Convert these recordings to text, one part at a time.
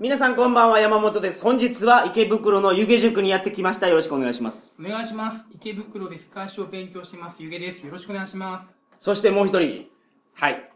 皆さんこんばんは、山本です。本日は池袋の湯気塾にやってきました。よろしくお願いします。お願いします。池袋で世界史を勉強してます、ゆげです。よろしくお願いします。そしてもう一人、はい。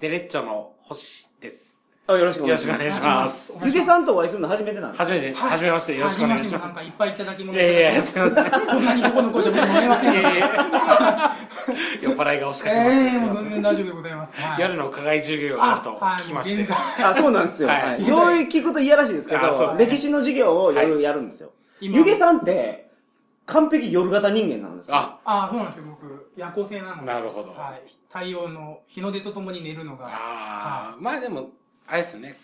デレッチョの星です。あよろしくおよ願いします。ろしくお願いします。湯気さんとお会いするの初めてなんですはじめて、はじめまして、よろしくお願いします。なんかいっぱいいただき物いやいやいや、すみません。こんなにここの子じゃ僕飲めませんいやいや 酔っ払いが押しかけまして、ええもうすみません。全然大丈夫でございます。はい夜の課外授業があると聞きまして。あ、そうなんですよ。はいはいよう聞くといやらしいですけど、歴史の授業を夜やるんですよ。今湯気さんって、完璧夜型人間なんですよ。あ、ああ、そうなんですよ、僕。夜行性なので。なるほどはい。太陽の日の出とともに寝るのが。あはあ、まあでも、あれですね。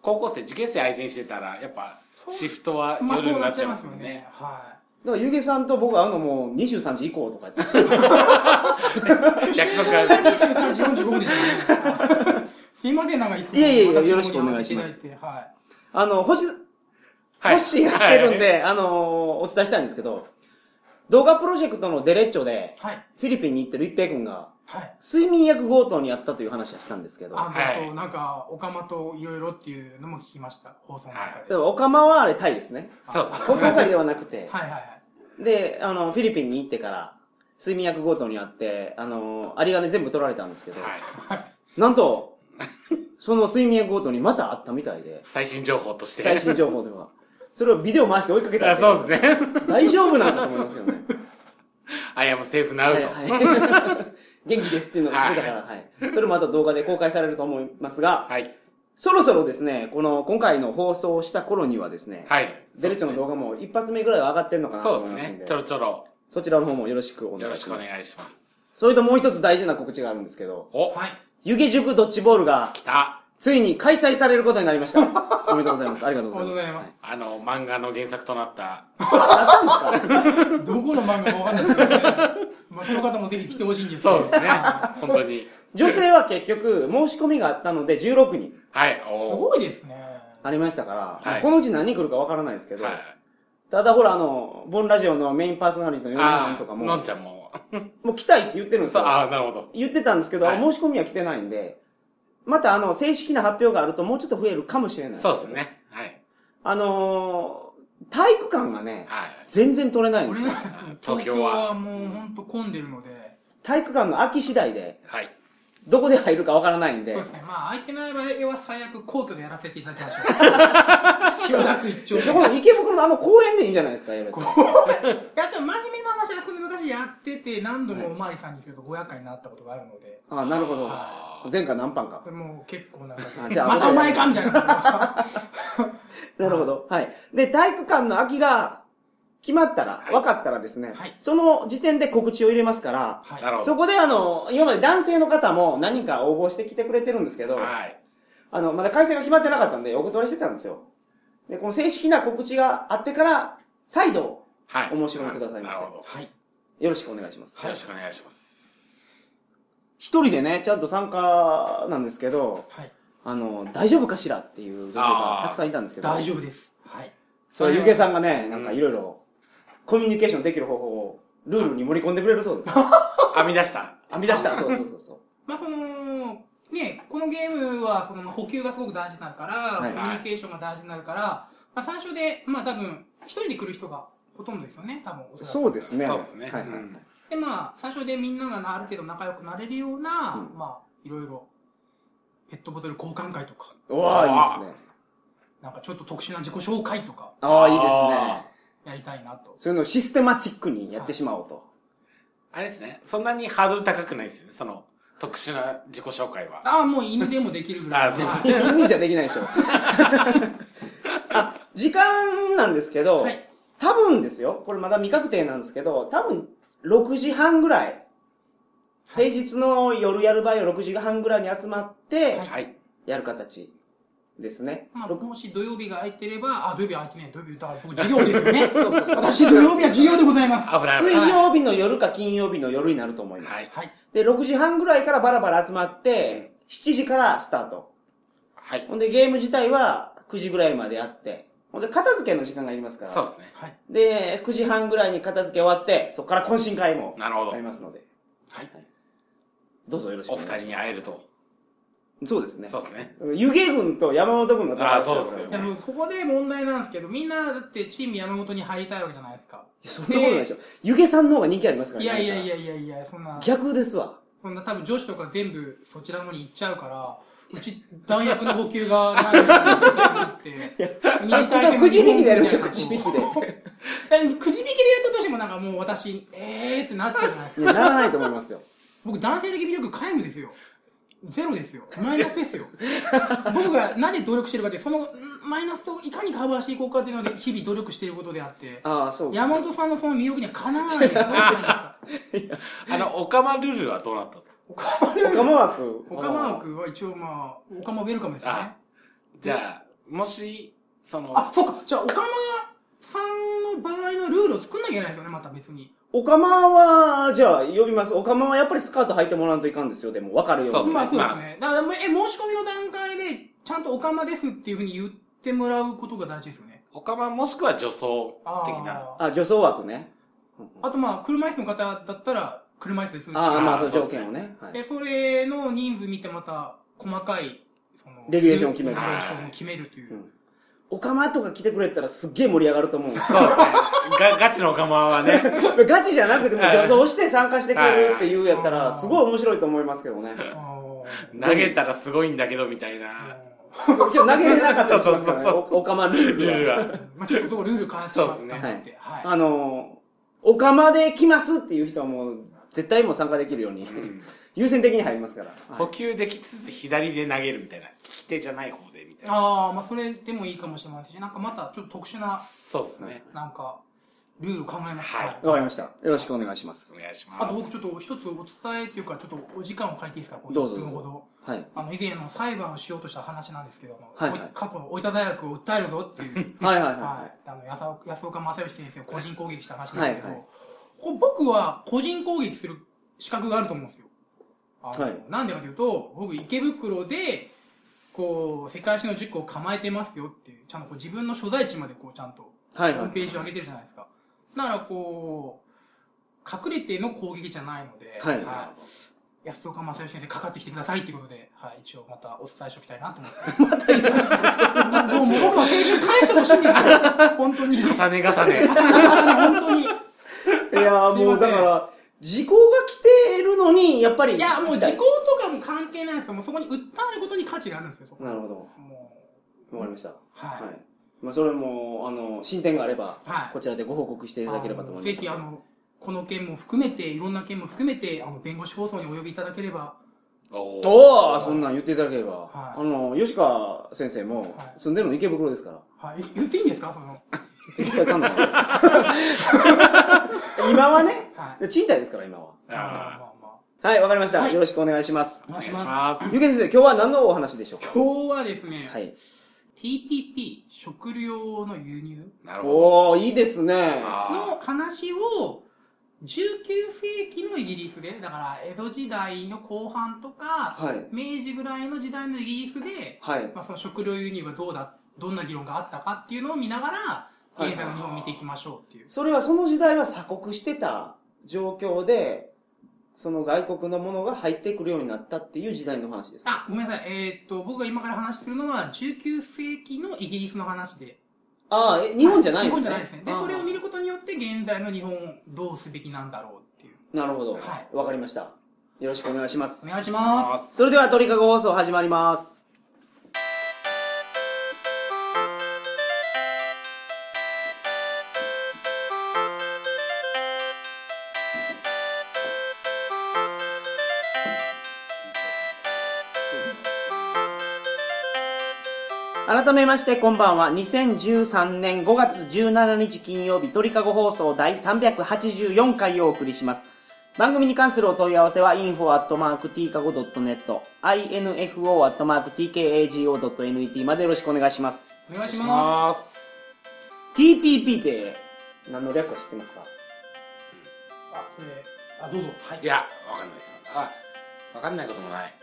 高校生、受験生相手にしてたら、やっぱ、シフトはいまあそうな夜になっちゃいっちゃいますすまもんねよね。。はだから湯気さんと僕会うのも23時以降とか言って。い。約束が23時45分でしたね。すいません、なんかいいえいえいえ私のよろしくお願いしますはい。あの、星、はいホッシーが来てるんで、あのお伝えしたいんですけど、動画プロジェクトのデレッチョで、はい。フィリピンに行ってる一平君が、はい。睡眠薬強盗にあったという話はしたんですけど、あ、はいあと、なんか、オカマといろいろっていうのも聞きました、放送の中で。でもオカマはあれタイですね。そうです国外ではなくて、はいはいはい。で、あの、フィリピンに行ってから、睡眠薬強盗にあって、あの、有り金全部取られたんですけど、はい。なんと、その睡眠薬強盗にまた会ったみたいで、最新情報として。最新情報では。それをビデオ回して追いかけたんあですよそうですね。大丈夫なんだと思いますけどね。I am safe now と。はいはい元気ですっていうのを聞いたから、はい。それもまた動画で公開されると思いますが、はい。そろそろですね、この、今回の放送をした頃にはですね、はい。ゼレッチョの動画も一発目ぐらいは上がってるのかなとそうですね。思いますんで、ちょろちょろ。そちらの方もよろしくおよろしくお願いします。願いします。それともう一つ大事な告知があるんですけど、お、はい。湯気塾ドッジボールが来た。ついに開催されることになりました。おめでとうございます。ありがとうございます。ありがとうございあの、漫画の原作となった。どこの漫画かわかんないですけどね。まあ、その方もぜひ来てほしいんですけどそうですね。本当に。女性は結局申し込みがあったので16人はい。すおごいですね。ありましたから、はいこのうち何人来るかわからないですけど、はい。ただほらあの、ボンラジオのメインパーソナリティのヨネさんとかも、のんちゃんも。もう来たいって言ってるんですよ。ああ、なるほど。言ってたんですけど、はい申し込みは来てないんで、またあの、正式な発表があるともうちょっと増えるかもしれない。そうです。ね。はい。あのー、体育館がね、はい。全然取れないんですよ。東京東京ははもう本当混んでるので、体育館の空き次第で、はい。どこで入るかわからないんでそうで、すね。まあ、空いてない場合は最悪皇居でやらせていただきましょう。千代田区一丁目。そこの池袋のあの公園でいいんじゃないですか、やると。いや、その真面目な話はあそこで昔やってて、何度もおまわりさんに来ると500回になったことがあるので、あなるほどあ。前回何パンか。もう結構なんかあじゃあまたお前かみたいな。なるほど。はい。で、体育館の空きが決まったら、はい分かったらですね、はいその時点で告知を入れますから、はい。そこであの、今まで男性の方も何人か応募してきてくれてるんですけど、はい。あの、まだ開催が決まってなかったんで、お断りしてたんですよ。で、この正式な告知があってから、再度、はい。お申し込みくださいませ。はい。よろしくお願いします。よろしくお願いします。一人でね、ちゃんと参加なんですけど、はい。あの、大丈夫かしらっていう女性がたくさんいたんですけど、大丈夫です。はい。それ、ゆげさんがね、なんかうんいろいろ、コミュニケーションできる方法を、ルールに盛り込んでくれるそうです。編み出した。編み出した。そうそうそうそう。まあその、ね、このゲームはその補給がすごく大事になるから、はいコミュニケーションが大事になるから、まあ最初で、まあ多分、一人で来る人がほとんどですよね、多分おそうですね。そうですねはいはい。うんで、まあ最初でみんながある程度仲良くなれるような、うんまあいろいろ、ペットボトル交換会とか、うわあ、いいですね。なんかちょっと特殊な自己紹介とか、ああ、いいですね。やりたいなと。そういうのをシステマチックにやってしまおうと。あれですね。そんなにハードル高くないですよね。その、特殊な自己紹介は。ああ、もう犬でもできるぐらい。あそうはいいや、犬じゃできないでしょ。あ、時間なんですけど、はい。多分ですよ、これまだ未確定なんですけど、多分6時半ぐらい、平日の夜やる場合は6時半ぐらいに集まってはい、はい。やる形ですね。まあ、ろもし土曜日が空いてれば、あ、土曜日空いてない、土曜日、だから僕授業ですよね。そうそうそう私土曜日は授業でございます。危ない危水ない。曜日の夜か金曜日の夜になると思います。はいはい。で、6時半ぐらいからバラバラ集まって、7時からスタート。はい。ほんで、ゲーム自体は9時ぐらいまでやって、ほんで、片付けの時間がいりますから。そうですね。はい。で、9時半ぐらいに片付け終わって、そこから懇親会もなるほどあり。ますので。はい。どうぞよろしくおお願いします。二人に会えると。そうですね。そうですね。湯気軍と山本軍の戦いあそうですよいやもうそこで問題なんですけど、みんなだってチーム山本に入りたいわけじゃないですか。そんなことないでしょ。湯気さんの方が人気ありますからいやいやいや。やいやいや、そんな、逆ですわ。そんな多分女子とか全部そちらの方に行っちゃうから、うち弾薬の補給がないみたいなことになって、あそうくじ引きでやりましょう、くじ引きで。えくじ引きでやったとしてもなんかもう私、えーってなっちゃうじゃないですか。ならないと思いますよ。僕男性的魅力皆無ですよ。ゼロですよ。マイナスですよ。僕が何で努力してるかって、そのんマイナスをいかにカバーしていこうかっていうので、日々努力していることであって、ああ、そうです。山本さんのその魅力にはかなわないですか？あの、オカマルールはどうなったんですか？オカマルオカマ枠。オカマ枠は一応まあ、オカマウェルカムですよねあ。じゃあ、もし、その、あ、そうか。じゃあ、オカマさんの場合のルールを作んなきゃいけないですよね、また別に。オカマは、じゃあ、呼びます。オカマはやっぱりスカート履いてもらわんといかんですよ。でも、わかるように。そうですねまあそうですね。だから、え、申し込みの段階で、ちゃんとオカマですっていうふうに言ってもらうことが大事ですよね。オカマもしくは女装的な。あ女装枠ね。あとまあ、車椅子の方だったら、車椅子です。ああ、まあ、そう条件をね。はいで、それの人数見てまた、細かい、その、レギュレーションを決めるレギュレーションを決めるという。うんオカマとか来てくれたらすっげえ盛り上がると思うそうですね。がガチのオカマはね。ガチじゃなくても女装して参加してくれるっていうやったら、はいすごい面白いと思いますけどね。投げたらすごいんだけど、みたいな。今日投げれなかったりしますねそうそうそうおオカマルールールルは。は。まあちょっとルール関してますそうですね。ねはい。あのー、オカマで来ますっていう人はもう、絶対もう参加できるように、うん 優先的に入りますから。補給できつつ左で投げるみたいな。利き手じゃない方で、みたいな。ああ、まあそれでもいいかもしれませんし、なんかまたちょっと特殊な、そうですね。なんか、ルール考えます。はいわかりました。よろしくお願いしますお。願いしあと僕ます。ちょっと一つお伝えっていうか、ちょっとお時間を借りていいですか？こどうぞ1分ほど。はい。あの、以前の裁判をしようとした話なんですけども、はいはい過去の大分大学を訴えるぞっていう、はいはいははい。あの、安岡安岡正義先生を個人攻撃した話なんですけど、はいはい僕は個人攻撃する資格があると思うんですよ。はいなんでかというと、僕池袋で、こう、世界史の10個を構えてますよっていう、ちゃんとこう自分の所在地までこうちゃんと、い。はいはいホーム。ページを上げてるじゃないですか。だからこう、隠れての攻撃じゃないので、はい安岡正義先生かかってきてくださいっていうことで、はい、一応またお伝えしておきたいなと思って。また。もう僕の青春返してほしいんですよ。本当に。重ね重ね。本当に。いや ーもうだから、時効が来てるのに、やっぱり。いや、もう時効とかも関係ないんですよ。もうそこに訴えることに価値があるんですよ、なるほど。もわかりました。う、はい。はい。まあ、それも、あの、進展があれば、はいこちらでご報告していただければと思います。ぜひ、あの、この件も含めて、いろんな件も含めて、あの、弁護士放送にお呼びいただければ、おーおおそんなん言っていただければ。はいあの、吉川先生もはい、住んでるの池袋ですから。はい。言っていいんですか？その、今はね、はい。賃貸ですから、今は。はい、わかりました。はいよろしくお願いします。お願いしーお願いします。ゆけ先生、今日は何のお話でしょうか？今日はですね、はい。TPP、食料の輸入なるほど。おおいいですね。のあ話を、19世紀のイギリスで、だから江戸時代の後半とか、はい。明治ぐらいの時代のイギリスで、はい。まあ、その食料輸入がどうだ、どんな議論があったかっていうのを見ながら、はい現在の日本を見ていきましょうっていう。それはその時代は鎖国してた状況で、その外国のものが入ってくるようになったっていう時代の話ですか？あ、ごめんなさい。えーっと、僕が今から話するのは、19世紀のイギリスの話で。ああ、え、日本じゃないんですね。日本じゃないですね。で、それを見ることによって、現在の日本をどうすべきなんだろうっていう。なるほど。はいわかりました。よろしくお願いしまおす。願いしあます。それでは鳥かご放送始まります。改めましてこんばんは2013年5月17日金曜日鳥かご放送第384回をお送りします番組に関するお問い合わせは info.tkago.net info.tkago.net までよろしくお願いしますす。お願いしまます。TPP って何の略か知ってますか？す。あ、それ、あ、どうぞ。はいい。や、わかんないです。あ、わかんないこともない。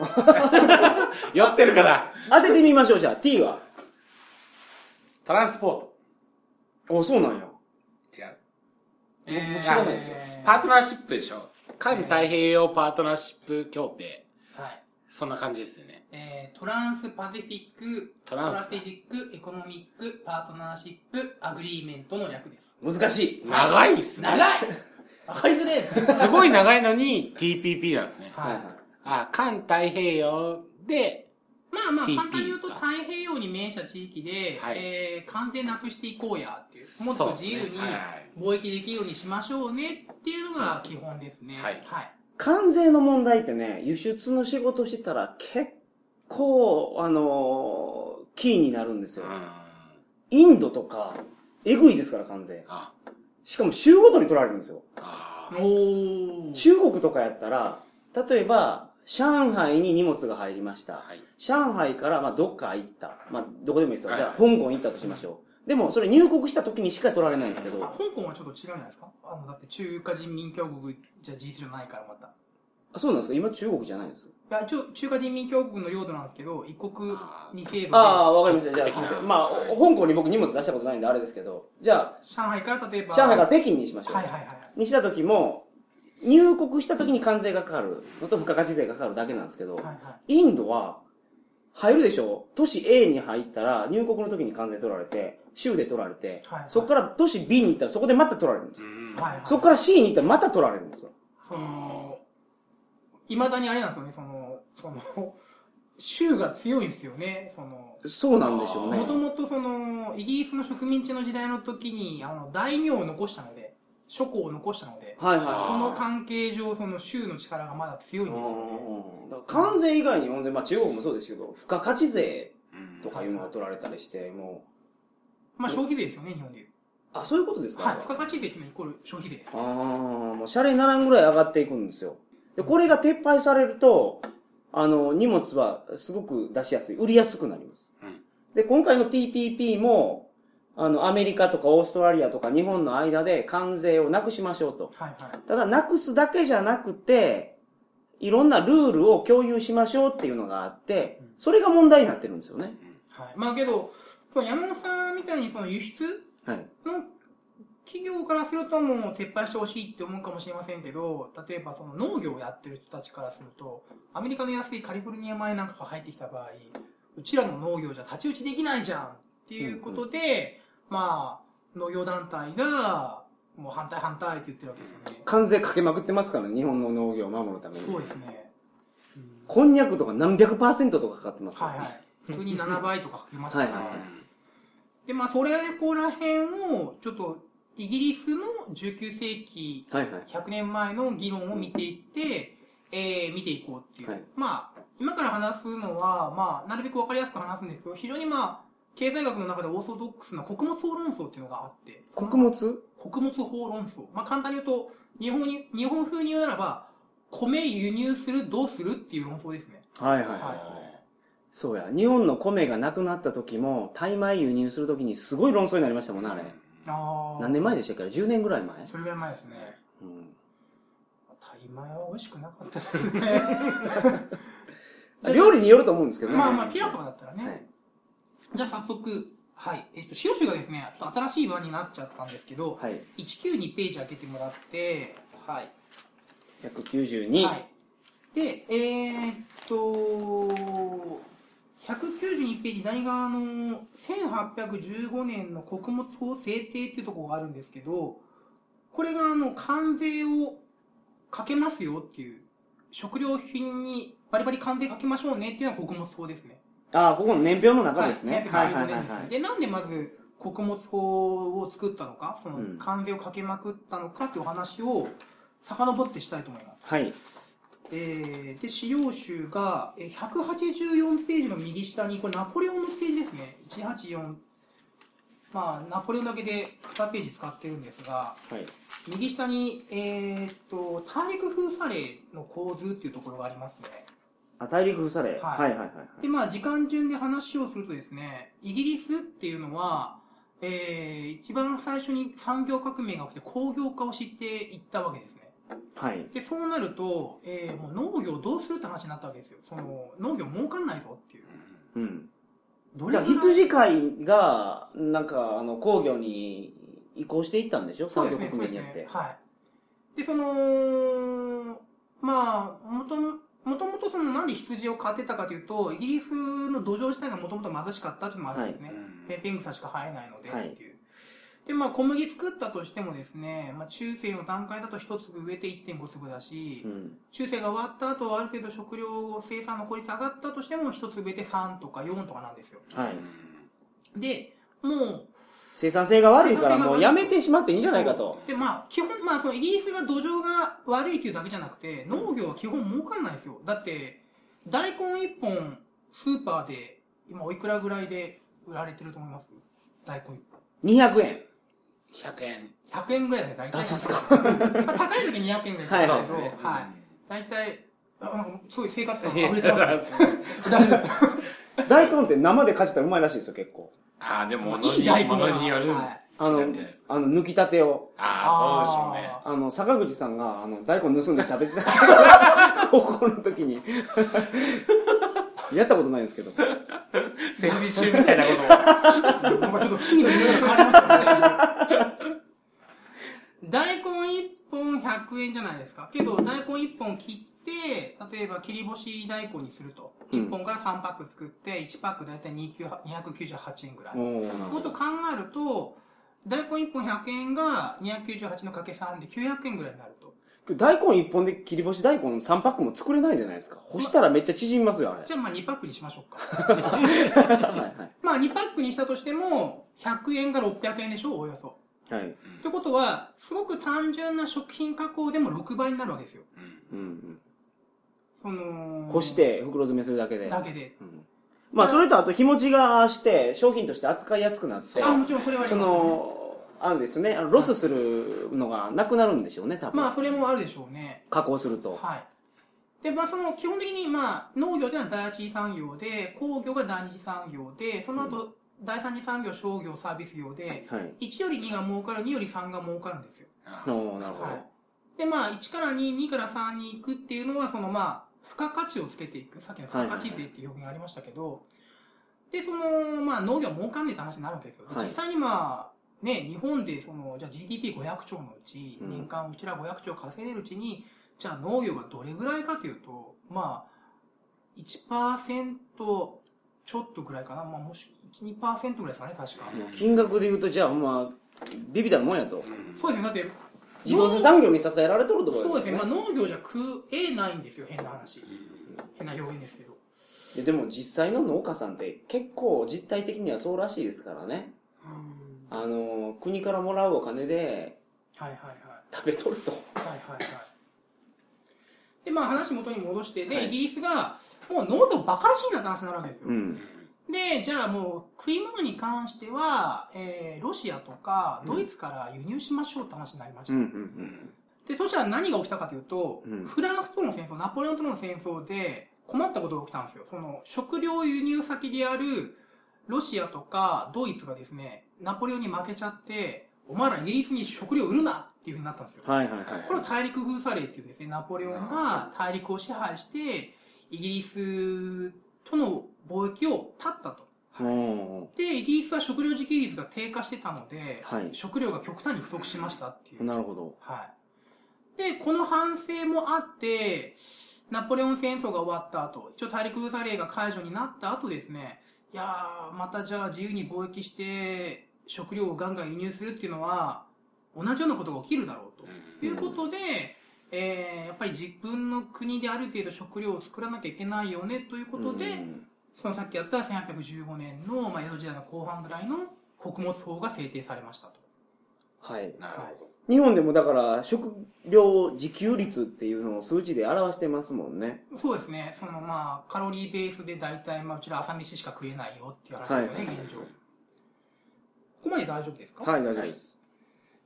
酔ってるから。当ててみましょうじゃあ T は？ transport。おそうなんや違う。えー知らないですよえーパートナーシップでしょ。環太平洋パートナーシップ協定。はい。そんな感じですよね。えー Trans-Pacific、Trans-Strategic、Economic、Partnership、Agreement の略です。難しい。長いっすね。長いわかりづれえ。すごい長いのに TPP なんですね。はいあ、環太平洋で、まあまあ、簡単に言うと太平洋に面した地域で、はいえー関税なくしていこうやっていう、もっと自由に貿易できるようにしましょうねっていうのが基本ですね。はいはい。関税の問題ってね、輸出の仕事してたら結構、あのーキーになるんですよ。うん。インドとか、えぐいですから、関税。あ、しかも州ごとに取られるんですよ。あおー。中国とかやったら、例えば、上海に荷物が入りました。はい。上海から、まあ、どっか行った。まあ、どこでもいいですよ。はいじゃあ、香港行ったとしましょう。でも、それ入国した時にしか取られないんですけあ、ど、香港はちょっと違うんじゃないですか？あの、だって中華人民共和国じゃ事実上ないからまた。いあそうなんですか？今中国じゃないんですや、一応中華人民共和国の領土なんですけど、一国二制度で、ああ、わかりました。じゃあ、まあ、香港に僕荷物出したことないんであれですけど、じゃ上海から例えあ、ば、上海から北京にしましょう。はいはいはい。にした時も、入国した時に関税がかかるのと付加価値税がかかるだけなんですけど、はいはい。インドは、入るでしょ？都市 A に入ったら、入国の時に関税取られて、州で取られて、はいはいそこから都市 B に行ったらそこでまた取られるんですよ。うん。はいはい、そこから C に行ったらまた取られるんですよ。その、いまだにあれなんですよね、その、その、州が強いんですよね、その、そうなんでしょうね。もともとその、イギリスの植民地の時代の時に、あの、大名を残したので、諸侯を残したので、はいはいあそはの関係上、その州の力がまだ強いい。んですよね。だから関税以外に、ほんで、まあ中国もそうですけど、付加価値税うんとかいうのが取られたりして、もまあ消費税ですよね、日本でいう。う、あ、そういうことですか？はい、付加価値税っていうのはイコール消費税です。ああ、もう、シャレにならんぐらい上がっていくんですよ。で、これが撤廃されると、あの、荷物はすごく出しやすい。売りやすくなります。うんで、今回の TPP も、あの、アメリカとかオーストラリアとか日本の間で関税をなくしましょうと。はいはい。ただ、なくすだけじゃなくて、いろんなルールを共有しましょうっていうのがあって、それが問題になってるんですよね。はい。まあけど、山本さんみたいにその輸出はい。の企業からするともう撤廃してほしいって思うかもしれませんけど、例えばその農業をやってる人たちからすると、アメリカの安いカリフォルニア米なんかが入ってきた場合、うちらの農業じゃ太刀打ちできないじゃんっていうことで、まあ、農業団体が、もう反対反対って言ってるわけですよね。関税かけまくってますからね、日本の農業を守るために。そうですね。うんこんにゃくとか何百パーセントとかかかってますよはいはい。普通に7倍とかかけますから、はいはいで、まあ、それここら辺を、ちょっと、イギリスの19世紀、はいはい。100年前の議論を見ていって、えー見ていこうっていう。はいまあ、今から話すのは、まあ、なるべくわかりやすく話すんですけど、非常にまあ、経済学の中でオーソドックスな穀物法論争っていうのがあって、穀物？穀物法論争。まあ、簡単に言うと、日本に、日本風に言うならば、米輸入する、どうするっていう論争ですね。はいはいはい。そうや。日本の米がなくなった時も、タイ米輸入する時にすごい論争になりましたもんね、あれ。ああ。何年前でしたっけ ?10 年ぐらい前？それぐらい前ですね。うんタイ米は美味しくなかったですね。料理によると思うんですけどね。まあまあ、ピラフとかだったらね。はいじゃあ早速、はい。えっと、塩種がですね、ちょっと新しい版になっちゃったんですけど、はい。192ページ開けてもらって、はい。192。はい。で、えーっと、192ページ、何があの、1815年の穀物法制定っていうところがあるんですけど、これがあの、関税をかけますよっていう、食料品にバリバリ関税かけましょうねっていうのは穀物法ですね。ああ、ここの年表の中ですね。は、はいいはい1815はいはい。年でなんでまず穀物法を作ったのか、そのうん関税をかけまくったのかっていうお話を遡ってしたいと思います。はい。えーで、資料集がえー184ページの右下に、これナポレオンのページですね。184。まあ、ナポレオンだけで2ページ使ってるんですが、はい。右下に、えーっと、大陸封鎖令の構図っていうところがありますね。あ、大陸封鎖令。はいはいはいはい。で、まあ、時間順で話をするとですね、イギリスっていうのは、えー一番最初に産業革命が起きて工業化をしていったわけですね。はい。で、そうなると、えーもう農業どうするって話になったわけですよ。その、農業儲かんないぞっていう。うん。どだから羊飼いが、なんか、あの、工業に移行していったんでしょ？産業革命によって。。ねはい。で、その、まあ、元もともとそのなんで羊を飼ってたかというと、イギリスの土壌自体がもともと貧しかったっていうのもあるんですね。ペンペン草しか生えないのではいっていう。で、まあ小麦作ったとしてもですね、まあ中世の段階だと1粒植えて1.5粒だし、うん。中世が終わった後ある程度食料生産の効率上がったとしても1粒植えて3とか4とかなんですよ。はい。で、もう、生産性が悪いからもうやめてしまっていいんじゃないかと。で、まあ、基本、まあ、そのイギリスが土壌が悪いっていうだけじゃなくて、農業は基本儲からないですよ。だって、大根1本、スーパーで、今おいくらぐらいで売られてると思います？大根1本。200円。100円。100円ぐらいで大体。あそうっすか まあ、高い時200円ぐらいはいですけど、そうですねはい。大体、あなんかすごい生活感溢れてます。大丈夫。大根って生でかじったらうまいらしいですよ、結構。ああ、でもいい大根物による。はいあのあの、抜きたてを。ああ、そうでしょうね。あの、坂口さんが、あの、大根盗んで食べてた。高校の時に。やったことないんですけど。戦時中みたいなことを。なんかちょっと服にも色が変わりましたね。大根1本100円じゃないですか。けど、大根1本切って、例えば切り干し大根にすると。うん1本から3パック作って、1パックだいたい298円ぐらい。もっと考えると、大根1本100円が298のかけ3で900円ぐらいになると。大根一本で切り干し大根3パックも作れないじゃないですか。干したらめっちゃ縮みますよ、あれ。じゃあまあ2パックにしましょうか。はいはい。まあ2パックにしたとしても、100円が600円でしょ、おおよそ。はい。ってことは、すごく単純な食品加工でも6倍になるわけですよ。うんうんその、うん。干して袋詰めするだけで。だけで。うんまあ、それとあと日持ちがして、商品として扱いやすくなって、あ、もちろんそれはありそます、ね。の、あるんですよね。あのロスするのがなくなるんでしょうね、多分。まあ、それもあるでしょうね。加工すると。はい。で、まあ、その、基本的に、まあ、農業というのは第一次産業で、工業が第二次産業で、その後、第三次産業、商業、サービス業で、はい。1より2が儲かる、2より3が儲かるんですよ。なるほど。はい。で、まあ、1から2、2から3に行くっていうのは、その、まあ、付加価値をつけていく。さっきの付加価値税っていう表現がありましたけど、で、その、まあ、農業儲かんねえって話になるわけですよ。実際にまあ、ね、日本で、その、じゃあ GDP500 兆のうち、うん年間うちら500兆稼いでるうちに、じゃあ農業がどれぐらいかというと、まあ、1%ちょっとぐらいかな。まあ、もし、1、2%ぐらいですかね、確か。うん金額で言うと、じゃあ、まあ、ビビたるもんやと。うんそうですね。だって、自動車産業に支えられとるところそうですね。まあ、農業じゃ食えないんですよ、変な話。うん変な表現ですけど。ででも実際の農家さんって結構実態的にはそうらしいですからね。あの、国からもらうお金ではいはいはい。食べとると。はいはいはい。で、まあ話元に戻して、で、はいイギリスが、もう農業バカらしいなって話になるわけですよ。うん。で、じゃあもう食い物に関しては、えーロシアとかうんドイツから輸入しましょうって話になりました。うんうんで、そしたら何が起きたかというと、うんフランスとの戦争、ナポレオンとの戦争で困ったことが起きたんですよ。その食料輸入先であるロシアとかドイツがですね、ナポレオンに負けちゃって、お前らイギリスに食料売るなっていうふうになったんですよ。はいはいはい。これを大陸封鎖令っていうんですね。ナポレオンが大陸を支配して、イギリスとの貿易を断ったと。おで、イギリスは食料自給率が低下してたので、はい食料が極端に不足しましたっていう。ーなるほど。はい。で、この反省もあって、ナポレオン戦争が終わった後、一応大陸封鎖令が解除になった後ですね、いやー、またじゃあ自由に貿易して、食料をガンガン輸入するっていうのは、同じようなことが起きるだろうと。ということで、えーやっぱり自分の国である程度食料を作らなきゃいけないよねということで、うんそのさっきやった1815年の、まあ、江戸時代の後半ぐらいの穀物法が制定されましたと。はい。なるほ日本でもだから食料自給率っていうのを数値で表してますもんね。そうですね。そのまあ、カロリーベースで大体、まあ、うちら朝飯しか食えないよっていう話ですよね、はい現状。ここまで大丈夫ですか？はい、大丈夫です。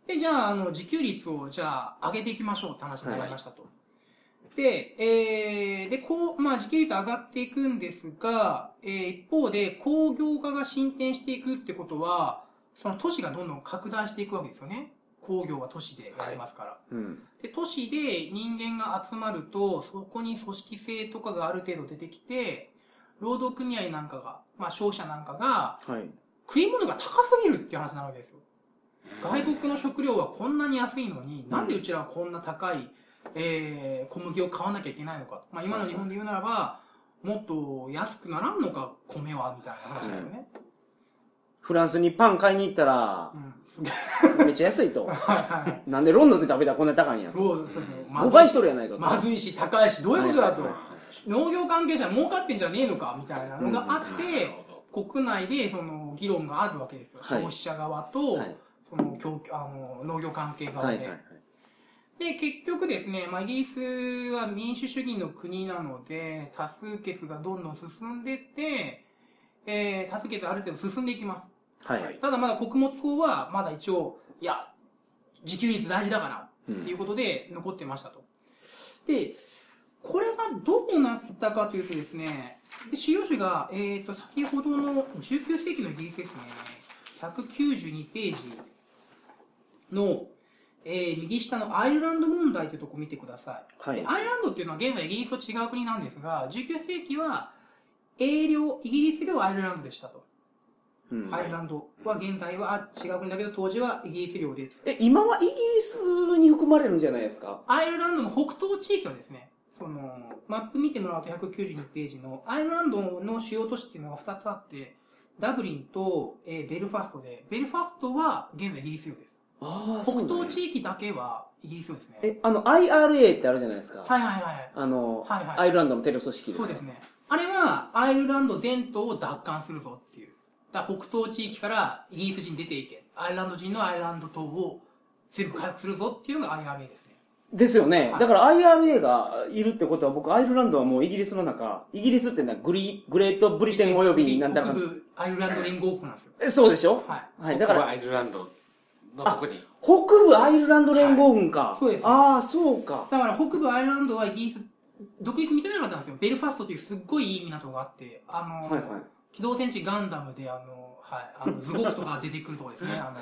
で、じゃあ、あの、自給率を、じゃあ、上げていきましょうって話になりましたと。で、えー、で、こう、まあ、自給率上がっていくんですが、えー、一方で、工業化が進展していくってことは、その都市がどんどん拡大していくわけですよね。工業は都市でやりますから。うん。で、都市で人間が集まると、そこに組織性とかがある程度出てきて、労働組合なんかが、まあ消費者なんかが、はい。食い物が高すぎるっていう話になるわけですよ。ど。外国の食料はこんなに安いのに、なんでうちらはこんな高いえー小麦を買わなきゃいけないのかと。まあ、今の日本で言うならば、もっと安くならんのか、米は、みたいな話ですよね。フランスにパン買いに行ったら。めっちゃ安いと。なんでロンドンで食べたらこんな高いんやと。そうそうそう。5倍しとるやないかと。まずいし、高いし、どういうことだとはい。農業関係者儲かってんじゃねえのか、みたいなのがあって、国内でその議論があるわけですよ。はい消費者側と、はいその供給あの農業関係側で。はいはいはい。で、結局ですね、まあ、イギリスは民主主義の国なので、多数決がどんどん進んでって、えー多数決ある程度進んでいきます。はい。はいただまだ穀物法はまだ一応、いや、自給率大事だから、うんっていうことで残ってましたと。で、これがどうなったかというとですね、で資料集が、えっ、と、先ほどの19世紀のイギリスですね、192ページの、えー右下のアイルランド問題というとこ見てください。はい。でアイルランドっていうのは現在イギリスと違う国なんですが、19世紀は英領、イギリスではアイルランドでしたと。うん。アイルランドは現在はあ違う国だけど当時はイギリス領で。え、今はイギリスに含まれるんじゃないですか？アイルランドの北東地域はですねそのマップ見てもらうと192ページのアイルランドの主要都市っていうのが2つあってダブリンと、えーベルファストでベルファストは現在イギリス領です北東地域だけはイギリス領ですね。え、あの、IRA ってあるじゃないですか。はいはいはいあの、はいはい。アイルランドのテロ組織ですか？そうですね。あれはアイルランド全島を奪還するぞっていう。だ北東地域からイギリス人出ていけ。アイルランド人のアイルランド島を全部回復するぞっていうのが IRA ですね。ですよね。はい。だから IRA がいるってことは僕、アイルランドはもうイギリスの中、イギリスってのはグリグレートブリテンおよびなんだか北。部アイルランド連合国なんですよ。えそうでしょ？はい。はい。だから、アイルランドのとこに。北部アイルランド連合軍か。そうです。ああ、そうか。だから北部アイルランドはイギリス独立認めなかったんですよ。ベルファストというすっごいいい港があってあの、はいはい。機動戦士ガンダムであの、はい、あのズゴックとかが出てくるとこですね。あ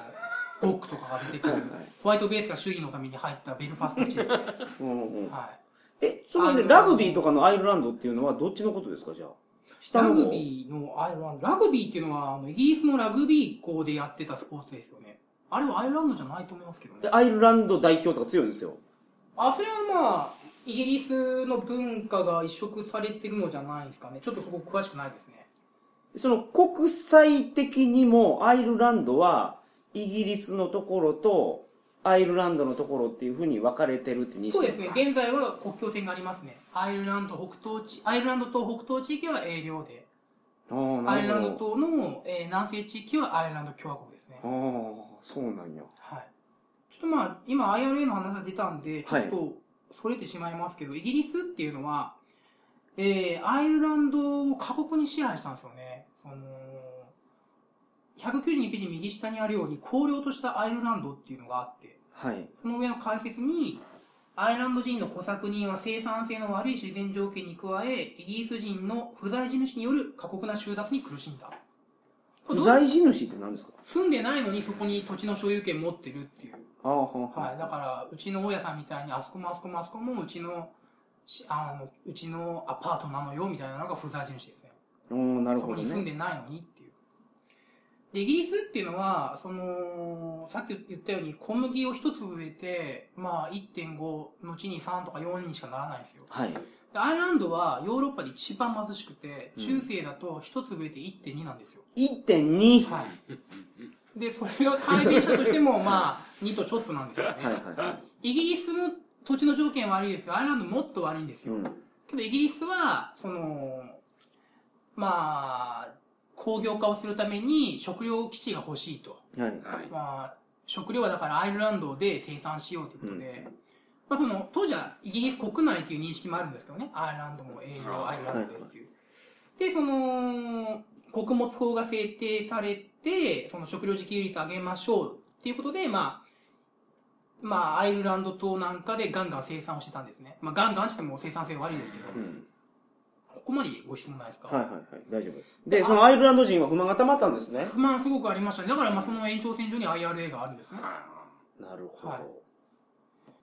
のゴックとかが出てくる。はいはい。ホワイトベースが主義のために入ったベルファスト地です。ね、うんうん、はい。え、それでラグビーとかのアイルランドっていうのはどっちのことですかじゃあ？下ラグビーのアイルランドラグビーっていうのはイギリスのラグビー校でやってたスポーツですよねあれはアイルランドじゃないと思いますけどね。でアイルランド代表とか強いんですよ。あそれはまあイギリスの文化が移植されてるのじゃないですかね。ちょっとそこ詳しくないですね。その国際的にもアイルランドはイギリスのところとアイルランドのところっていうふうに分かれてるって認識そうですね。か現在は国境線がありますね。アイルランド北東地アイルランドと北東地域は英領で。アイルランド。島の、えー南西地域はアイルランド共和国ですねそうなんや。はいちょっとまあ今 IRA の話が出たんでちょはいっとそれてしまいますけど、イギリスっていうのは、えーアイルランドを過酷に支配したんですよねその192ページ右下にあるように荒涼としたアイルランドっていうのがあってはい。その上の解説に、アイルランド人の小作人は生産性の悪い自然条件に加え、イギリス人の不在地主による過酷な収奪に苦しんだ。不在地主って何ですか？住んでないのにそこに土地の所有権持ってるっていう。はあはい。だから、うちの大家さんみたいに、あそこもあそこもあそこもうちの、しあの、うちのアパートなのよみたいなのが不在地主ですね。おーなるほどそこに住んね。でないのにっていう。で、イギリスっていうのは、その、さっき言ったように小麦を一粒植えて、まあ1.5、後に3とか4にしかならないんですよ。はい。でアイルランドはヨーロッパで一番貧しくて、うん中世だと一粒植えて1.2なんですよ。1.2。はい。で、それが改変したとしても、まあ、2とちょっとなんですよね。はいはいはイギリスの土地の条件悪いですけど、アイルランドもっと悪いんですい。よ。うん。けどイギリスは、その、まあ、工業化をするために食料基地が欲しいと。はい。はい。まあ、食料はだからアイルランドで生産しようということで、まあその、当時はイギリス国内という認識もあるんですけどね、アイルランドも英語、アイルランドでっていう。で、その、穀物法が制定されて、その食料自給率上げましょうっていうことで、まあ、まあ、アイルランド島なんかでガンガン生産をしてたんですね。まあ、ガンガンって言っても生産性悪いですけど、うん。ここまでご質問ないですか？はいはいはい。大丈夫です。で、そのアイルランド人は不満が溜まったんですね。不満すごくありましたね。だから、まあ、その延長線上に IRA があるんですね。なるほはいど。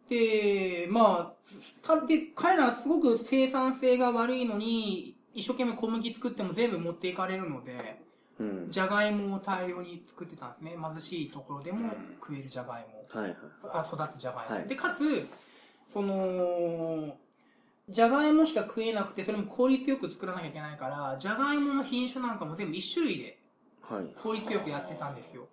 で、まあ、たで、彼らすごく生産性が悪いのに、一生懸命小麦作っても全部持っていかれるので、うん。じゃがいもを大量に作ってたんですね。貧しいところでも食えるじゃがいも。はいはい。あ育つじゃがいも。はいで、かつ、その、じゃがいもしか食えなくて、それも効率よく作らなきゃいけないから、じゃがいもの品種なんかも全部一種類ではい。効率よくやってたんですよ。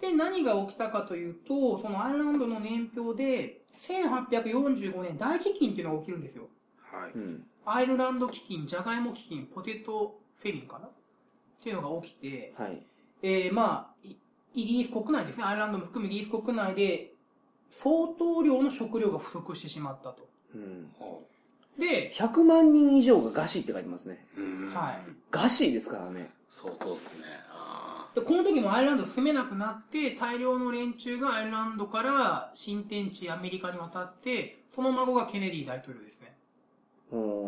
で、何が起きたかというと、そのアイルランドの年表で、1845年大飢饉っていうのが起きるんですよ。はい。うん。アイルランド飢饉、じゃがいも飢饉、ポテトフェミンかな？っていうのが起きて、はい。えー、まあ、いイギリス国内ですね、アイルランドも含めイギリス国内で、相当量の食料が不足してしまったと。うん。ほで、100万人以上が餓死って書いてますね。ううんはい餓死ですからね。相当ですね。あでこの時もアイルランド住めなくなって、大量の連中がアイルランドから新天地アメリカに渡って、その孫がケネディ大統領ですね。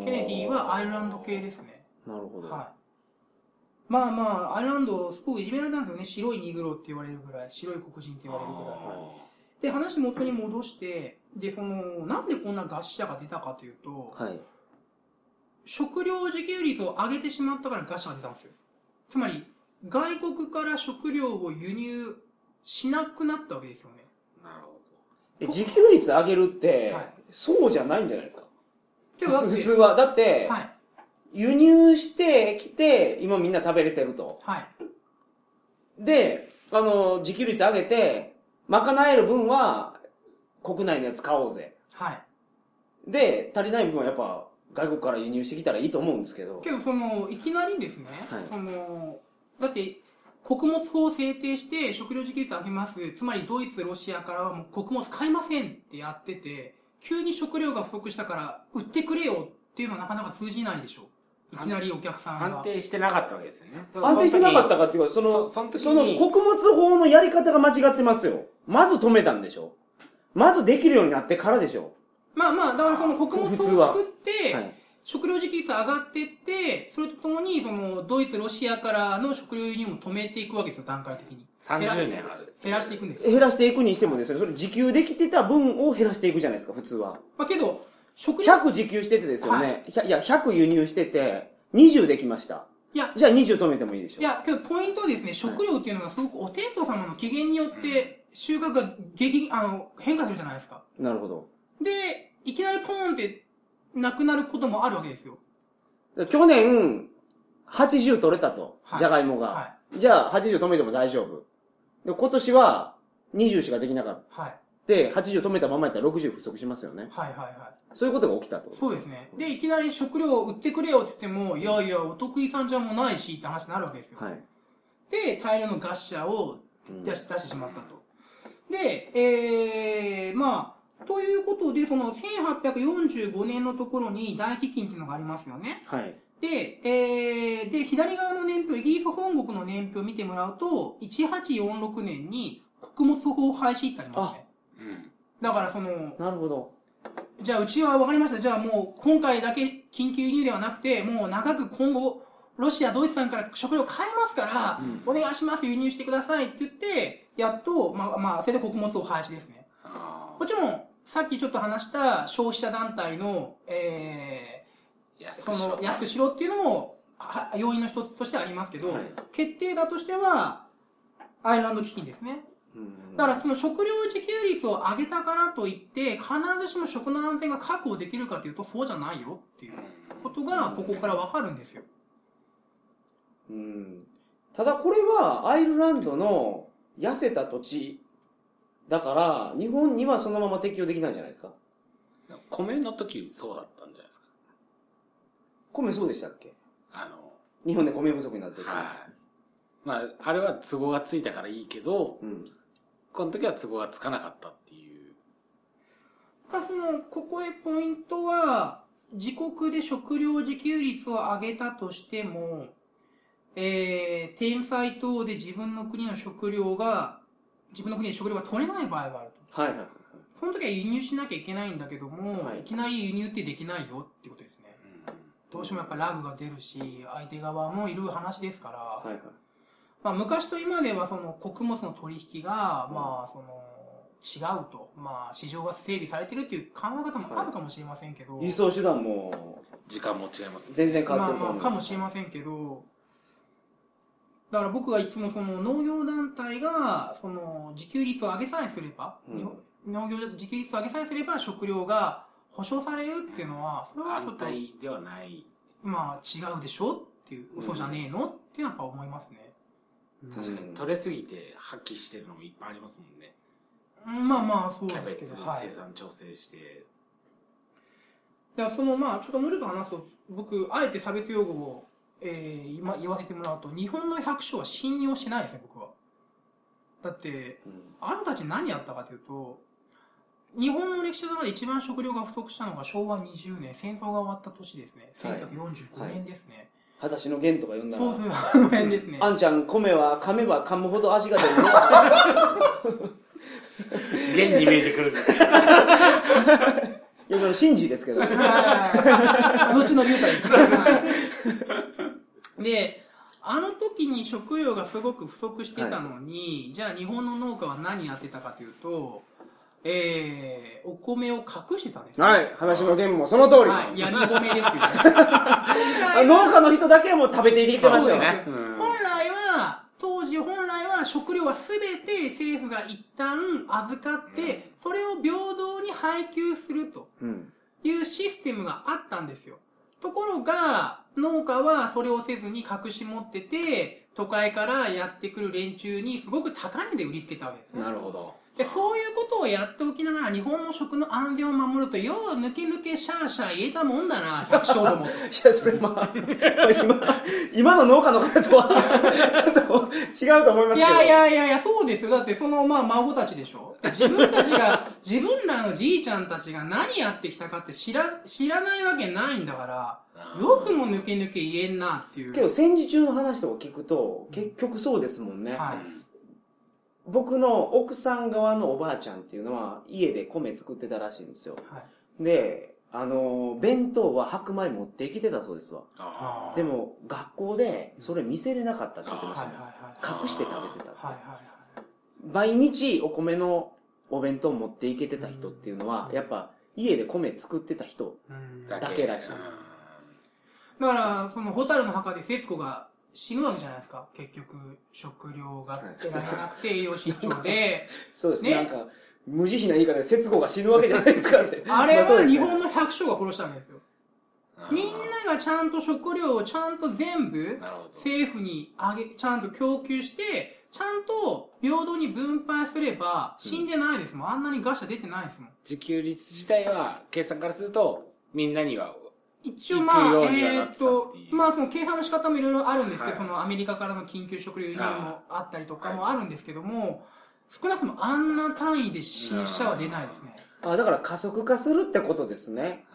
ケネディはアイルランド系ですね。なるほど。はい。まあまあ、アイルランド、すごくいじめられたんですよね。白いニグロって言われるぐらい、白い黒人ってー言われるぐらい。あで、話元に戻して、で、その、なんでこんな餓死者が出たかというと、はい。食料自給率を上げてしまったから餓死が出たんですよ。つまり、外国から食料を輸入しなくなったわけですよね。ーなるほえ自給率上げるって、はいそうじゃないんじゃないですか？普通は。だって、はい。輸入してきて、今みんな食べれてると。はい。で、あの、自給率上げて、賄える分は、国内のやつ買おうぜ。はい。で、足りない分はやっぱ、外国から輸入してきたらいいと思うんですけど。けど、その、いきなりですね、はいその、だって、穀物法を制定して食料自給率上げます。つまりドイツ、ロシアからはもう穀物買いませんってやってて、急に食料が不足したから売ってくれよっていうのはなかなか通じないでしょ。いきなりお客さんど。が。安定してなかったわけですよね。そ安定してなかったかかっていうか、その、そその時にその穀物法のやり方が間違ってますよ。まず止めたんでしょ。まずできるようになってからでしょ。まあまあ、だからその穀物法を作って、はい。食料自給率上がってって、それとともに、その、ドイツ、ロシアからの食料輸入も止めていくわけですよ、段階的に。30年あるんですね減らしていくんですよ。減らしていくにしてもですね、それ自給できてた分を減らしていくじゃないですか、普通は。まあけど、食料、100自給しててですよね。ひゃいや、100輸入してて、20できました。いや、じゃあ20止めてもいいでしょ。いや、けどポイントはですね、食料っていうのがすごくお天道様の機嫌によって収穫が激、あの、変化するじゃないですか。なるほど。で、いきなりポーンってなくなることもあるわけですよ。去年、80取れたとは。いじゃがいもが。はじゃあ80止めても大丈夫。で、今年は20しかできなかっい。はい。た。で、80止めたままやったら60不足しますよね。はいはいはそういうことが起きた。とそうですね。で、いきなり食料を売ってくれよって言っても、いやいや、お得意さんじゃもうないしって話になるわけですよ。はい。で、大量の餓死者をうん出し出してしまったと。で、えー、まあ、ということで、その1845年のところに大飢饉っていうのがありますよね。はい。で、えー、で、左側の年表、イギリス本国の年表を見てもらうと、1846年に穀物法廃止ってありますね。うん。だからその、なるほど。じゃあうちは分かりました。じゃあもう今回だけ緊急輸入ではなくて、もう長く今後、ロシア、ドイツさんから食料買えますから、お願いします、輸入してくださいって言って、やっと、まあまあ、それで穀物法廃止ですね。あもちろん、さっきちょっと話した消費者団体の、えー、その、安くしろっていうのも、は要因の一つとしてありますけど、はい。決定打としては、アイルランド基金ですね。うん。だから、その食料自給率を上げたからといって、必ずしも食の安全が確保できるかというと、そうじゃないよっていうことが、ここからわかるんですよ。うん。ただこれはアイルランドの痩せた土地だから日本にはそのまま適用できないんじゃないですか米の時そうだったんじゃないですか。米そうでしたっけ？あの、日本で米不足になった時はい。まあ、あれは都合がついたからいいけど、うんこの時は都合がつかなかったっていう。まあ、その、ここへポイントは、自国で食料自給率を上げたとしても、えー、天災等で自分の国の食料が、自分の国で食料が取れない場合があると。はいはいその時は輸入しなきゃいけないんだけども、はいい、きなり輸入ってできないよってことですね。どうしてもやっぱラグが出るし、相手側もいる話ですから、はいはいまあ、昔と今ではその穀物の取引が、まあ、その、違うと。まあ、市場が整備されてるっていう考え方もあるかもしれませんけど、輸送手段も時間も違いますね。全然変わまあまあ、ってると思うんですかもしれませんけど、だから僕がいつもその農業団体が、その、自給率を上げさえすれば、うん農業自給率を上げさえすれば食料が保障されるっていうのは、それはちょ安っと、泰ではない。まあ違うでしょっていう、嘘じゃねえのってやっぱ思いますね。確かに、取れすぎて発揮してるのもいっぱいありますもんね。うんまあまあそうですけど、はい生。産調整して。だからそのまあちょっともうちょっと話すと僕あえて差別用語を、えー、今言わせてもらうと日本の百姓は信用してないですね僕は。だってあのたち何やったかというと日本の歴史の中で一番食料が不足したのが昭和20年戦争が終わった年ですね。はい。1945年ですね、裸足の弦とか呼んだらそうそうあの辺ですね。あんちゃん米は噛めば噛むほど味が出る。現に見えてくる。んだ。いやこれ真珠ですけど。はい。後の流体ですであの時に食料がすごく不足してたのに、じゃあ日本の農家は何やってたかというと、えー、お米を隠してたんです。よ。はい。話の弦もその通り、はい、闇米ですよね。あ 農家の人だけも食べていってましたよね。本来は、当時本来は食料は全て政府が一旦預かって、それを平等に配給するとうん。いうシステムがあったんですよ。ところが、農家はそれをせずに隠し持ってて、都会からやってくる連中にすごく高値で売りつけたわけですね。なるほど。で、そういうことをやっておきながら日本の食の安全を守ると、よう抜け抜けシャーシャー言えたもんだな、百姓どもと。いやそれまあ今今の農家の方とはちょっと違うと思いますけどいやいやいやいや、そうですよ。だってその、まあ、孫たちでしょ。自分たちが、自分らのじいちゃんたちが何やってきたかって知ら、知らないわけないんだから、よくも抜け抜け言えんなっていう。けど戦時中の話とか聞くと結局そうですもんね、はい。僕の奥さん側のおばあちゃんっていうのは家で米作ってたらしいんですよ。はい。であの弁当は白米持ってきてたそうですわ。でも学校でそれ見せれなかったって言ってましたね。隠して食べてた。毎日お米のお弁当持っていけてた人っていうのはやっぱ家で米作ってた人うんだけらしい。うん。だから、その、ホタルの墓で節子が死ぬわけじゃないですか。結局、食料が得られなくて栄養失調で。そうですねねなんか無慈悲な言い方で節子が死ぬわけじゃないですかって あれは日本の百姓が殺したんですよ。みんながちゃんと食料をちゃんと全部。政府にあげ、ちゃんと供給して、ちゃんと平等に分配すれば死んでないですもん。あんなに餓死出てないですもん。自給率自体は、計算からすると、みんなには、一応まあ、えーっとう、まあその計算の仕方もいろいろあるんですけど、はい。そのアメリカからの緊急食料輸入もあったりとかもはあるんですけども、少なくともあんな単位で死者は出ないですね。あだから加速化するってことですね。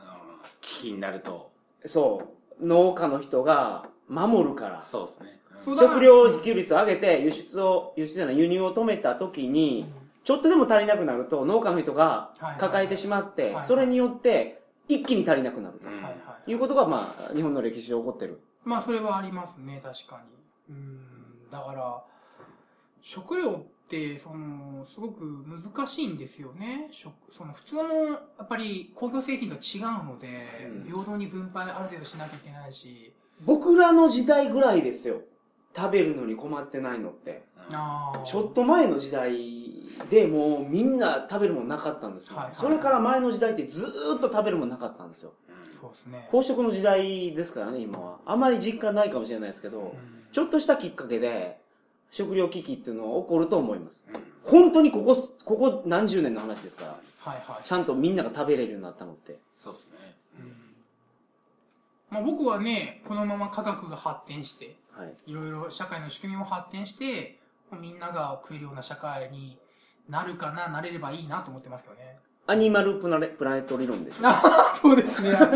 危機になると、そう。農家の人が守るから。そうですね。そうだから食料自給率を上げて輸出を輸出じゃない輸入を止めた時にちょっとでも足りなくなると農家の人が抱えてしまってそれによって一気に足りなくなると。うんはい。はい。いうことがまあ日本の歴史で起こってる。まあそれはありますね、確かに。うん。だから、食料って、その、すごく難しいんですよね。食その普通の、やっぱり工業製品と違うので、うん。平等に分配ある程度しなきゃいけないし、僕らの時代ぐらいですよ。食べるのに困ってないのって。ちょっと前の時代でもうみんな食べるもんなかったんですよ、はいはい。それから前の時代ってずーっと食べるもんなかったんですよね。飽食の時代ですからね今はあまり実感ないかもしれないですけど、うんちょっとしたきっかけで食料危機っていうのは起こると思いますうん本当にここここ何十年の話ですからはいはい。ちゃんとみんなが食べれるようになったのってそうですね。まあ、僕はね、このまま科学が発展して、はいいろいろ社会の仕組みも発展して、みんなが食えるような社会になるかな、なれればいいなと思ってますけどね。アニマルプラネプラネット理論でしょあ そうですね。あ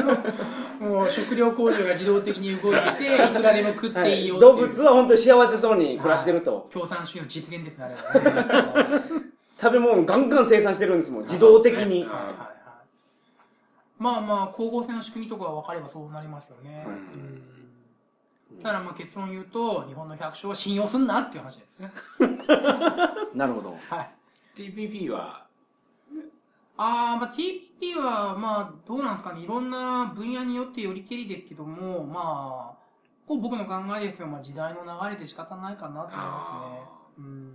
のもう食料工場が自動的に動いてて、いくらでも食っていいよっていう、動物は本当に幸せそうに暮らしてると、共産主義の実現ですね、あれはね。食べ物ガンガン生産してるんですもん自動的に、はいはいはい。まあまあ、光合成の仕組みとかが分かればそうなりますよね。うんうんだからまあ結論言うと、日本の百姓は信用すんなっていう話です。なるほどはい。TPP は、あー、まあ TPP は、まあ、どうなんですかね。いろんな分野によってよりけりですけども、まあ、こう僕の考えですけど、まあ時代の流れで仕方ないかなと思いますね。うん。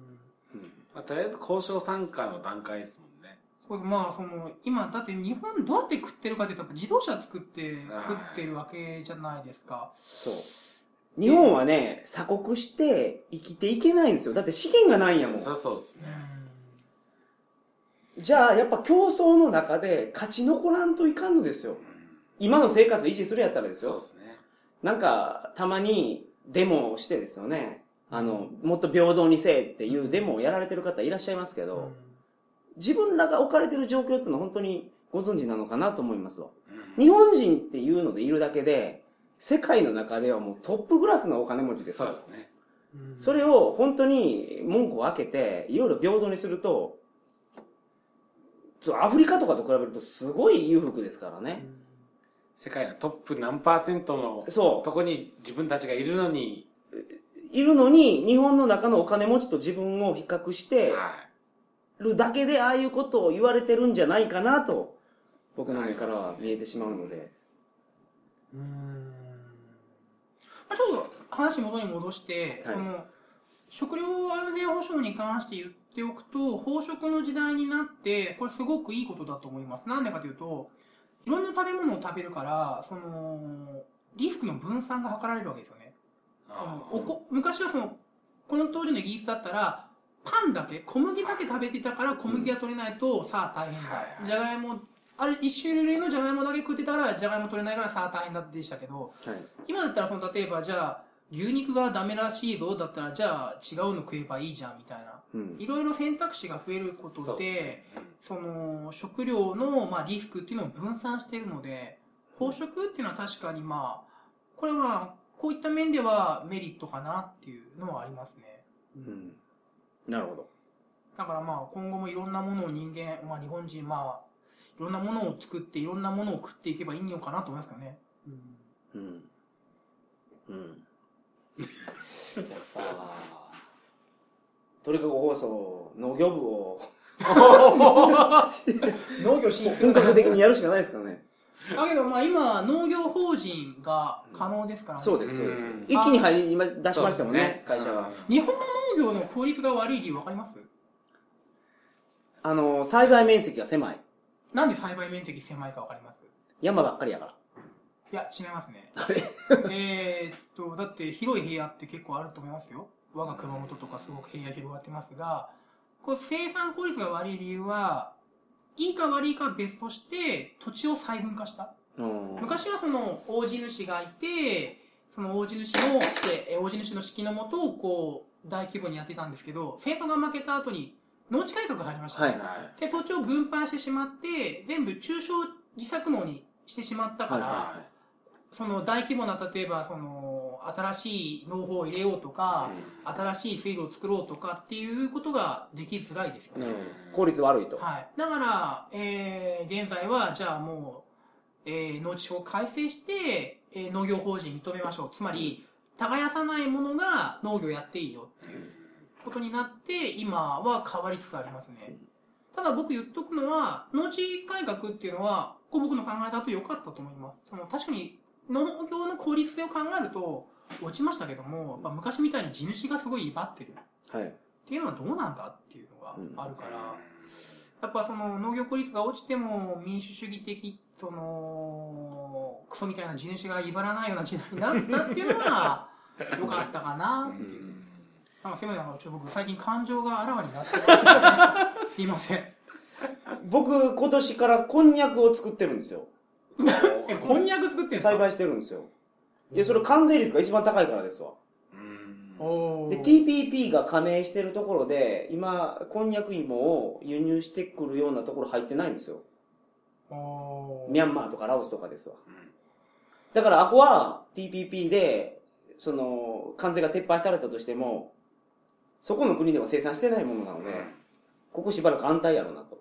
まあ、とりあえず交渉参加の段階ですもんね。そうまあ、その、今、だって日本どうやって食ってるかっていうと、自動車作って食ってるわけじゃないですか。そう。日本はね、鎖国して生きていけないんですよ。だって資源がないんやもん。そうそうですね。じゃあ、やっぱ競争の中で勝ち残らんといかんのですよ。今の生活を維持するやったらですよ。そうですね。なんか、たまにデモをしてですよね。あの、もっと平等にせえっていうデモをやられてる方いらっしゃいますけど、自分らが置かれてる状況っていうのは本当にご存知なのかなと思いますわ。うん日本人っていうのでいるだけで、世界の中ではもうトップクラスのお金持ちですよそうで。すね。うんそれを本当に門戸を開けて、いろいろ平等にすると、アフリカとかと比べるとすごい裕福ですからね。世界のトップ何パーセントのそとこに自分たちがいるのに、う。いるのに、日本の中のお金持ちと自分を比較してはるだけで、ああいうことを言われてるんじゃないかなと、僕の目からは見えてしまうので。うんまあ、ちょっと話元に戻して、はいその食料安全保障に関して言っておくと飽食の時代になってこれすごくいいことだと思います。なんでかというといろんな食べ物を食べるからそのリスクの分散が図られるわけですよね。おこ昔はそのこの当時のイギリスだったらパンだけ小麦だけ食べてたから小麦が取れないと、さあ大変だ。はい。じゃがいもあれ一種類のじゃがいもだけ食ってたらじゃがいも取れないからさあ大変だってでしたけどはい。今だったらその例えばじゃあ牛肉がダメらしいぞだったらじゃあ違うの食えばいいじゃんみたいなうん。いろいろ選択肢が増えることそうでですねその食料のまあリスクっていうのを分散しているので飽食っていうのは確かにまあこれはこういった面ではメリットかなっていうのはありますね。うん。なるほど。だからまあ今後もいろんなものを人間、まあ日本人まあいろんなものを作っていろんなものを食っていけばいいのかなと思いますけどね。うん。うん。やっぱ、鳥かご放送、農業部を農業進本格的にやるしかないですかね。だけどまあ今農業法人が可能ですからね。そうです、そうですうん。一気に入り、今出しましたもんね、そうです会社は。日本の農業の効率が悪い理由わかります？あの、栽培面積が狭い。なんで栽培面積狭いかわかります？山ばっかりやから。いや、違いますね。えーっと、だって広い部屋って結構あると思いますよ。我が熊本とかすごく平野広がってますが、こう生産効率が悪い理由は、いいか悪いかは別として土地を細分化した。昔はその大地主がいて、その大地主の、え大地主の指揮のもとをこう大規模にやってたんですけど、政府が負けた後に農地改革が入りました。はいはいで、土地を分配してしまって、全部中小自作農にしてしまったから、はその大規模な例えばその新しい農法を入れようとか、新しい水路を作ろうとかっていうことができづらいですよね。なるほど。効率悪いと。はい。だから、えー、現在はじゃあもう、えー、農地法を改正して、えー農業法人認めましょう。つまり、耕さないものが農業やっていいよっていうことになって、今は変わりつつありますね。ただ僕言っとくのは、農地改革っていうのは、僕の考えだと良かったと思います。その確かに農業の効率性を考えると落ちましたけども、やっぱ昔みたいに地主がすごい威張ってるっはい。ていうのはどうなんだっていうのがあるから、やっぱその農業効率が落ちても民主主義的、その、クソみたいな地主が威張らないような時代になったっていうのは良かったかなっていう。なんかすいません、ち僕最近感情があらわになってる、ね、すいません。僕、今年からこんにゃくを作ってるんですよ。え、こんにゃく作ってんすか？栽培してるんですよ。いや、それ関税率が一番高いからですわ。うんで、TPP が加盟してるところで、今、こんにゃく芋を輸入してくるようなところ入ってないんですよ。ミャンマーとかラオスとかですわ。だから、あこは TPP で、その、関税が撤廃されたとしても、そこの国では生産してないものなので、ここしばらく安泰やろうなと。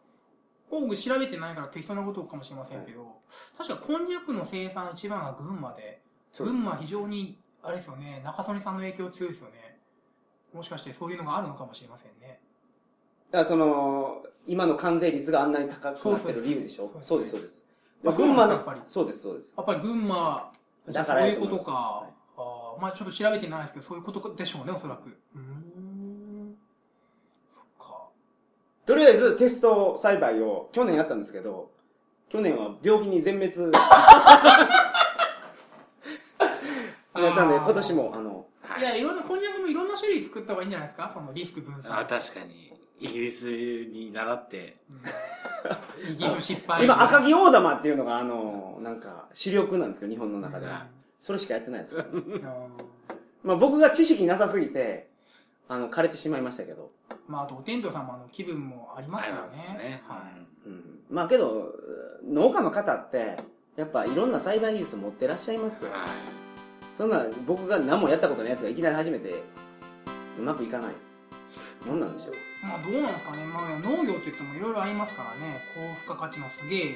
僕調べてないから適当なことかもしれませんけど、確かこんにゃくの生産一番は群馬で、群馬は非常に、あれですよね、中曽根さんの影響強いですよね。もしかしてそういうのがあるのかもしれませんね。だからその、今の関税率があんなに高くなってる理由でしょ？そうですそうです、そうです。あ群馬のそうなんですかやっぱり、そうです、そうです。やっぱり群馬、だからそういうことやと思い。あーまあちょっと調べてないですけど、そういうことでしょうね、おそらく。うーん。そっか。とりあえずテスト栽培を去年やったんですけど、去年は病気に全滅。やったんで、今年も、あの、いや、い。ろんな、こんにゃくもいろんな種類作った方がいいんじゃないですか？そのリスク分散。あ確かに。イギリスに習って。うん。イギリスの失敗。今赤城大玉っていうのが、あの、なんか主力なんですけど、日本の中では。それしかやってないですよ。うん。まあ僕が知識なさすぎて、あの、枯れてしまいましたけど。まあ、あと、お天道様の気分もありますからねね。はうん。まあけど、農家の方って、やっぱいろんな栽培技術持ってらっしゃいますよ。はそんな僕が何もやったことないやつがいきなり始めて、うまくいかない。何なんでしょう？い。まあ、どうなんですかね。まあ、農業って言ってもいろいろありますからね。高付加価値のすげえ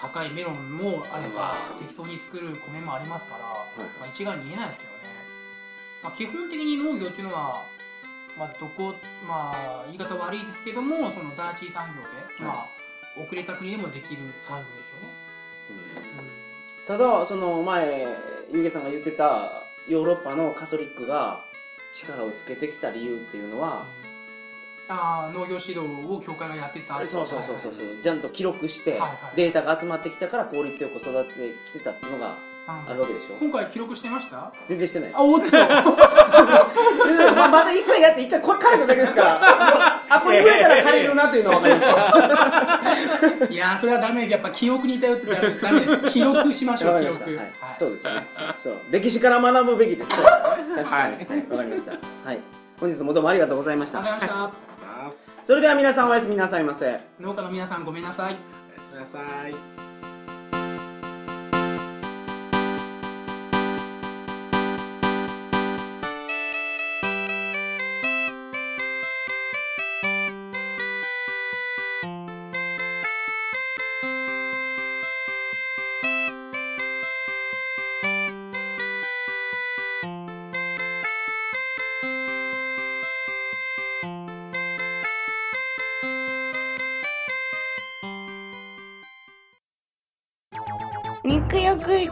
高いメロンもあれば、適当に作る米もありますから、いまあ、一概に言えないですけどね。まあ、基本的に農業っていうのは、まあ、どこ、まあ、言い方悪いですけども、その第一産業で、まあ、遅れた国でもできる産業ですよね。うん。ただ、その前、ゆうげさんが言ってたヨーロッパのカソリックが力をつけてきた理由っていうのは、ああ農業指導を教会がやってた。そうそうそうそう。そうはいはいちゃんと記録してデータが集まってきたから効率よく育ってきてたっていうのがうんあるわけでしょ？今回記録してました？全然してない。ですあおっと。ままだ一回やって一回これ枯れただけですから。あこれ触れたら枯れるなっていうのは分かりました。いやーそれはダメですやっぱ記憶に頼ってたらダメです記録しましょう記録。はい。はい。そうですね。そう。歴史から学ぶべきです。そうですね確かに。はい。わかりました。はい。本日もどうもありがとうございました。ありがとうございましいますそれでは皆さんおやすみなさいませ。た農家の皆さんごめんなさい。おやすみなさい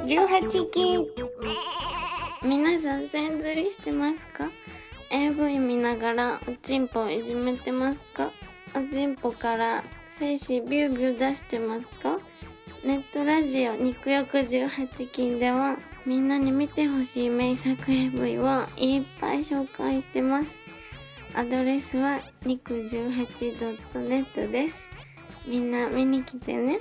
18禁皆さん線釣りしてますか？AV 見ながらおちんぽいじめてますか？おちんぽから精子ビュービュー出してますか？ネットラジオ肉欲18禁ではみんなに見てほしい名作 AV をいっぱい紹介してます。アドレスは肉 18.net です。みんな見に来てね。